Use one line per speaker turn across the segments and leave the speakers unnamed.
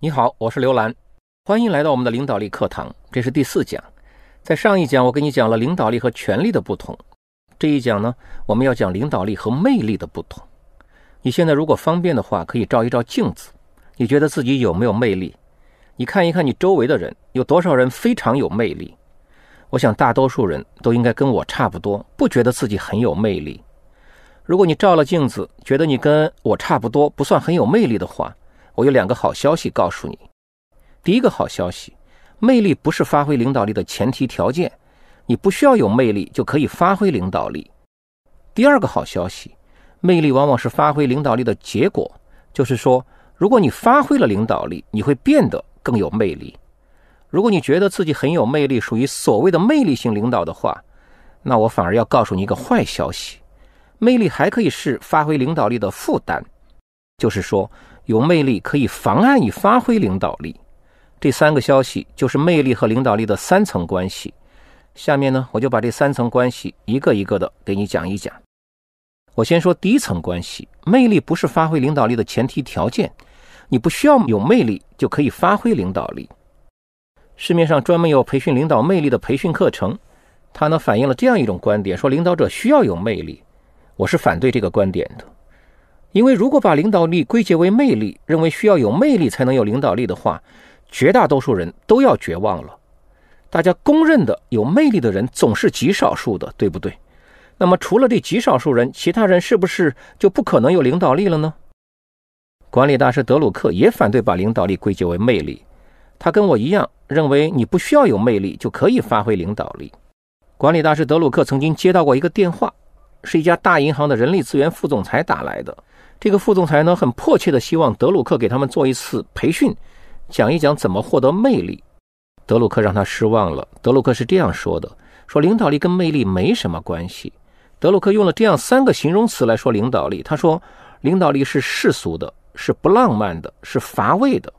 你好，我是刘兰，欢迎来到我们的领导力课堂。这是第四讲，在上一讲我跟你讲了领导力和权力的不同，这一讲呢，我们要讲领导力和魅力的不同。你现在如果方便的话，可以照一照镜子，你觉得自己有没有魅力？你看一看你周围的人，有多少人非常有魅力？我想大多数人都应该跟我差不多，不觉得自己很有魅力。如果你照了镜子，觉得你跟我差不多，不算很有魅力的话，我有两个好消息告诉你。第一个好消息，魅力不是发挥领导力的前提条件，你不需要有魅力就可以发挥领导力。第二个好消息，魅力往往是发挥领导力的结果，就是说，如果你发挥了领导力，你会变得更有魅力。如果你觉得自己很有魅力，属于所谓的魅力型领导的话，那我反而要告诉你一个坏消息，魅力还可以是发挥领导力的负担，就是说。有魅力可以妨碍你发挥领导力，这三个消息就是魅力和领导力的三层关系。下面呢，我就把这三层关系一个一个的给你讲一讲。我先说第一层关系，魅力不是发挥领导力的前提条件，你不需要有魅力就可以发挥领导力。市面上专门有培训领导魅力的培训课程，它呢反映了这样一种观点，说领导者需要有魅力。我是反对这个观点的。因为如果把领导力归结为魅力，认为需要有魅力才能有领导力的话，绝大多数人都要绝望了。大家公认的有魅力的人总是极少数的，对不对？那么除了这极少数人，其他人是不是就不可能有领导力了呢？管理大师德鲁克也反对把领导力归结为魅力，他跟我一样认为你不需要有魅力就可以发挥领导力。管理大师德鲁克曾经接到过一个电话，是一家大银行的人力资源副总裁打来的。这个副总裁呢，很迫切的希望德鲁克给他们做一次培训，讲一讲怎么获得魅力。德鲁克让他失望了。德鲁克是这样说的：“说领导力跟魅力没什么关系。”德鲁克用了这样三个形容词来说领导力。他说：“领导力是世俗的，是不浪漫的，是乏味的。”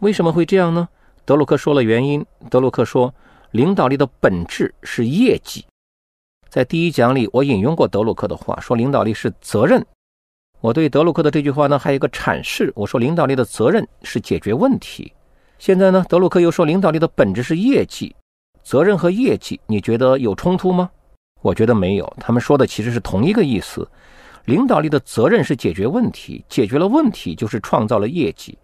为什么会这样呢？德鲁克说了原因。德鲁克说：“领导力的本质是业绩。”在第一讲里，我引用过德鲁克的话，说领导力是责任。我对德鲁克的这句话呢，还有一个阐释。我说，领导力的责任是解决问题。现在呢，德鲁克又说，领导力的本质是业绩。责任和业绩，你觉得有冲突吗？我觉得没有，他们说的其实是同一个意思。领导力的责任是解决问题，解决了问题就是创造了业绩。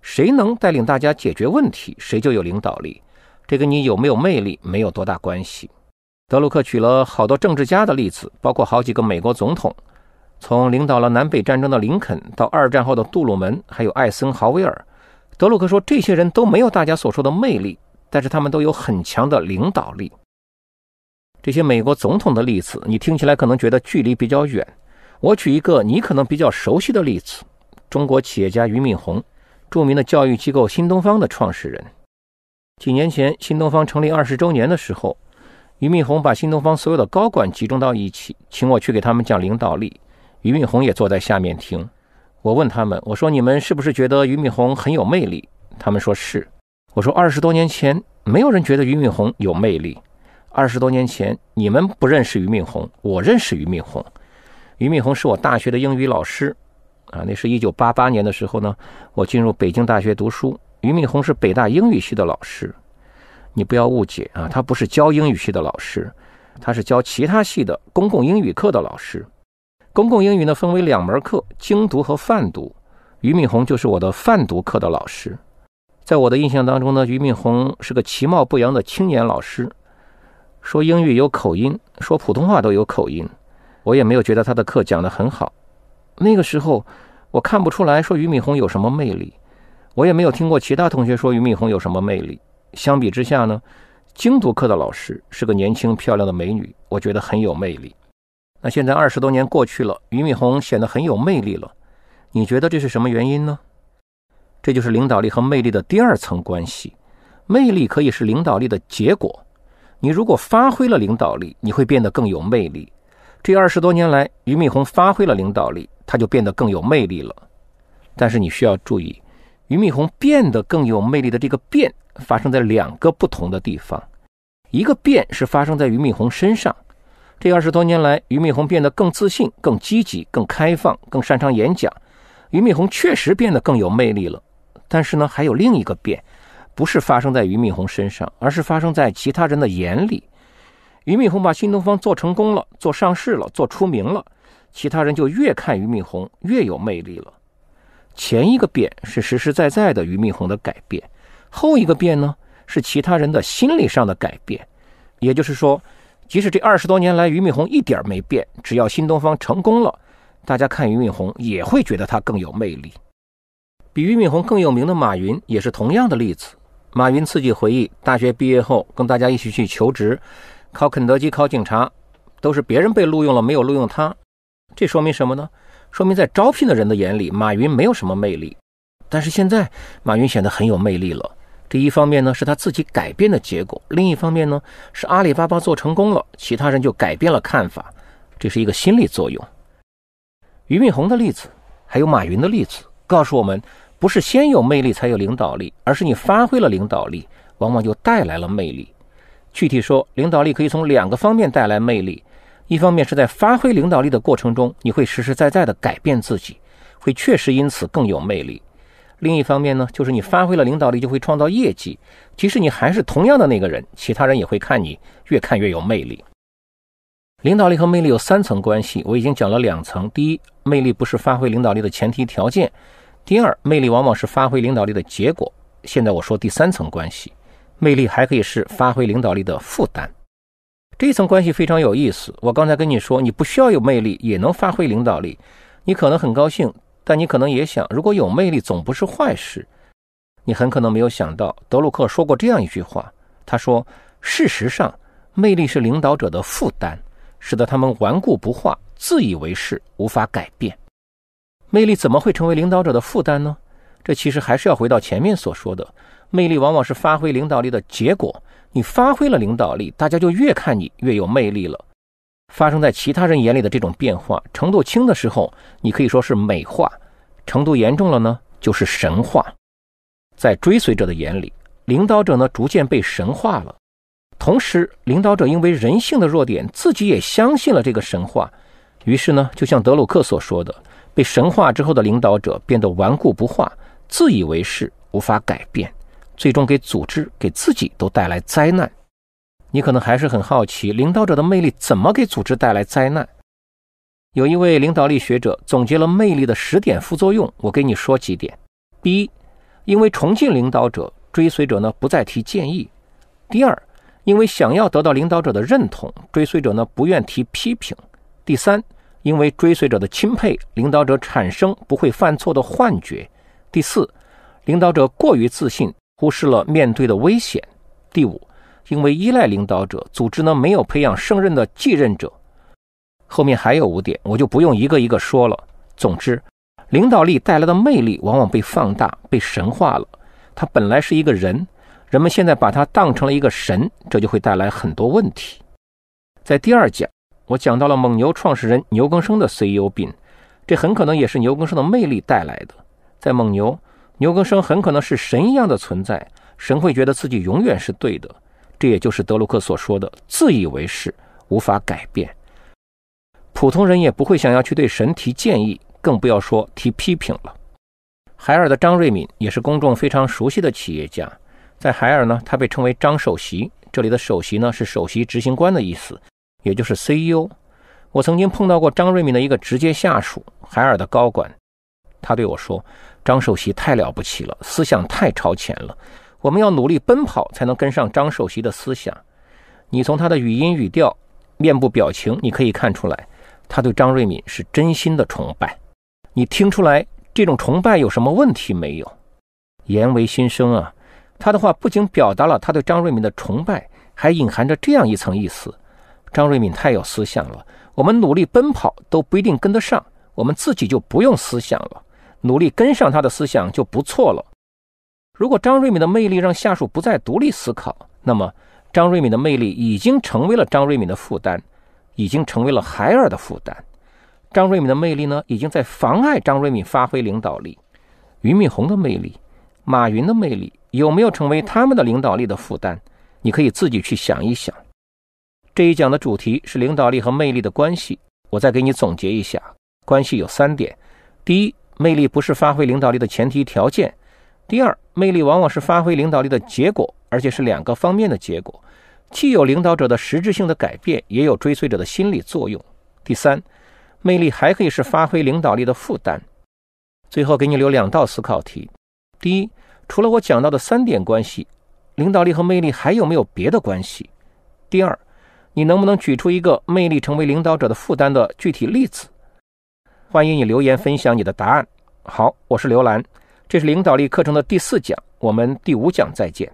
谁能带领大家解决问题，谁就有领导力。这跟你有没有魅力没有多大关系。德鲁克举了好多政治家的例子，包括好几个美国总统。从领导了南北战争的林肯到二战后的杜鲁门，还有艾森豪威尔，德鲁克说，这些人都没有大家所说的魅力，但是他们都有很强的领导力。这些美国总统的例子，你听起来可能觉得距离比较远。我举一个你可能比较熟悉的例子：中国企业家俞敏洪，著名的教育机构新东方的创始人。几年前，新东方成立二十周年的时候，俞敏洪把新东方所有的高管集中到一起，请我去给他们讲领导力。俞敏洪也坐在下面听。我问他们：“我说你们是不是觉得俞敏洪很有魅力？”他们说是。我说：“二十多年前，没有人觉得俞敏洪有魅力。二十多年前，你们不认识俞敏洪，我认识俞敏洪。俞敏洪是我大学的英语老师。啊，那是一九八八年的时候呢，我进入北京大学读书。俞敏洪是北大英语系的老师。你不要误解啊，他不是教英语系的老师，他是教其他系的公共英语课的老师。”公共英语呢分为两门课，精读和泛读。俞敏洪就是我的泛读课的老师。在我的印象当中呢，俞敏洪是个其貌不扬的青年老师，说英语有口音，说普通话都有口音。我也没有觉得他的课讲得很好。那个时候我看不出来说俞敏洪有什么魅力，我也没有听过其他同学说俞敏洪有什么魅力。相比之下呢，精读课的老师是个年轻漂亮的美女，我觉得很有魅力。那现在二十多年过去了，俞敏洪显得很有魅力了。你觉得这是什么原因呢？这就是领导力和魅力的第二层关系。魅力可以是领导力的结果。你如果发挥了领导力，你会变得更有魅力。这二十多年来，俞敏洪发挥了领导力，他就变得更有魅力了。但是你需要注意，俞敏洪变得更有魅力的这个变发生在两个不同的地方。一个变是发生在俞敏洪身上。这二十多年来，俞敏洪变得更自信、更积极、更开放、更擅长演讲。俞敏洪确实变得更有魅力了，但是呢，还有另一个变，不是发生在俞敏洪身上，而是发生在其他人的眼里。俞敏洪把新东方做成功了，做上市了，做出名了，其他人就越看俞敏洪越有魅力了。前一个变是实实在在的俞敏洪的改变，后一个变呢是其他人的心理上的改变。也就是说，即使这二十多年来俞敏洪一点没变，只要新东方成功了，大家看俞敏洪也会觉得他更有魅力。比俞敏洪更有名的马云也是同样的例子。马云自己回忆，大学毕业后跟大家一起去求职，考肯德基、考警察，都是别人被录用了，没有录用他。这说明什么呢？说明在招聘的人的眼里，马云没有什么魅力。但是现在，马云显得很有魅力了。这一方面呢是他自己改变的结果，另一方面呢是阿里巴巴做成功了，其他人就改变了看法。这是一个心理作用。俞敏洪的例子，还有马云的例子，告诉我们。不是先有魅力才有领导力，而是你发挥了领导力，往往就带来了魅力。具体说，领导力可以从两个方面带来魅力：一方面是在发挥领导力的过程中，你会实实在在的改变自己，会确实因此更有魅力；另一方面呢，就是你发挥了领导力就会创造业绩，即使你还是同样的那个人，其他人也会看你越看越有魅力。领导力和魅力有三层关系，我已经讲了两层。第一，魅力不是发挥领导力的前提条件。第二，魅力往往是发挥领导力的结果。现在我说第三层关系，魅力还可以是发挥领导力的负担。这一层关系非常有意思。我刚才跟你说，你不需要有魅力也能发挥领导力，你可能很高兴，但你可能也想，如果有魅力总不是坏事。你很可能没有想到，德鲁克说过这样一句话，他说：“事实上，魅力是领导者的负担，使得他们顽固不化、自以为是、无法改变。”魅力怎么会成为领导者的负担呢？这其实还是要回到前面所说的，魅力往往是发挥领导力的结果。你发挥了领导力，大家就越看你越有魅力了。发生在其他人眼里的这种变化程度轻的时候，你可以说是美化；程度严重了呢，就是神话。在追随者的眼里，领导者呢逐渐被神化了。同时，领导者因为人性的弱点，自己也相信了这个神话。于是呢，就像德鲁克所说的。被神化之后的领导者变得顽固不化、自以为是、无法改变，最终给组织、给自己都带来灾难。你可能还是很好奇，领导者的魅力怎么给组织带来灾难？有一位领导力学者总结了魅力的十点副作用，我给你说几点。第一，因为崇敬领导者，追随者呢不再提建议；第二，因为想要得到领导者的认同，追随者呢不愿提批评；第三。因为追随者的钦佩，领导者产生不会犯错的幻觉。第四，领导者过于自信，忽视了面对的危险。第五，因为依赖领导者，组织呢没有培养胜任的继任者。后面还有五点，我就不用一个一个说了。总之，领导力带来的魅力往往被放大、被神化了。他本来是一个人，人们现在把他当成了一个神，这就会带来很多问题。在第二讲。我讲到了蒙牛创始人牛根生的 CEO 病，这很可能也是牛根生的魅力带来的。在蒙牛，牛根生很可能是神一样的存在，神会觉得自己永远是对的。这也就是德鲁克所说的自以为是，无法改变。普通人也不会想要去对神提建议，更不要说提批评了。海尔的张瑞敏也是公众非常熟悉的企业家，在海尔呢，他被称为张首席，这里的首席呢是首席执行官的意思。也就是 CEO，我曾经碰到过张瑞敏的一个直接下属，海尔的高管，他对我说：“张首席太了不起了，思想太超前了，我们要努力奔跑才能跟上张首席的思想。”你从他的语音语调、面部表情，你可以看出来，他对张瑞敏是真心的崇拜。你听出来这种崇拜有什么问题没有？言为心声啊！他的话不仅表达了他对张瑞敏的崇拜，还隐含着这样一层意思。张瑞敏太有思想了，我们努力奔跑都不一定跟得上，我们自己就不用思想了，努力跟上他的思想就不错了。如果张瑞敏的魅力让下属不再独立思考，那么张瑞敏的魅力已经成为了张瑞敏的负担，已经成为了海尔的负担。张瑞敏的魅力呢，已经在妨碍张瑞敏发挥领导力。俞敏洪的魅力，马云的魅力，有没有成为他们的领导力的负担？你可以自己去想一想。这一讲的主题是领导力和魅力的关系。我再给你总结一下，关系有三点：第一，魅力不是发挥领导力的前提条件；第二，魅力往往是发挥领导力的结果，而且是两个方面的结果，既有领导者的实质性的改变，也有追随者的心理作用。第三，魅力还可以是发挥领导力的负担。最后给你留两道思考题：第一，除了我讲到的三点关系，领导力和魅力还有没有别的关系？第二，你能不能举出一个魅力成为领导者的负担的具体例子？欢迎你留言分享你的答案。好，我是刘兰。这是领导力课程的第四讲，我们第五讲再见。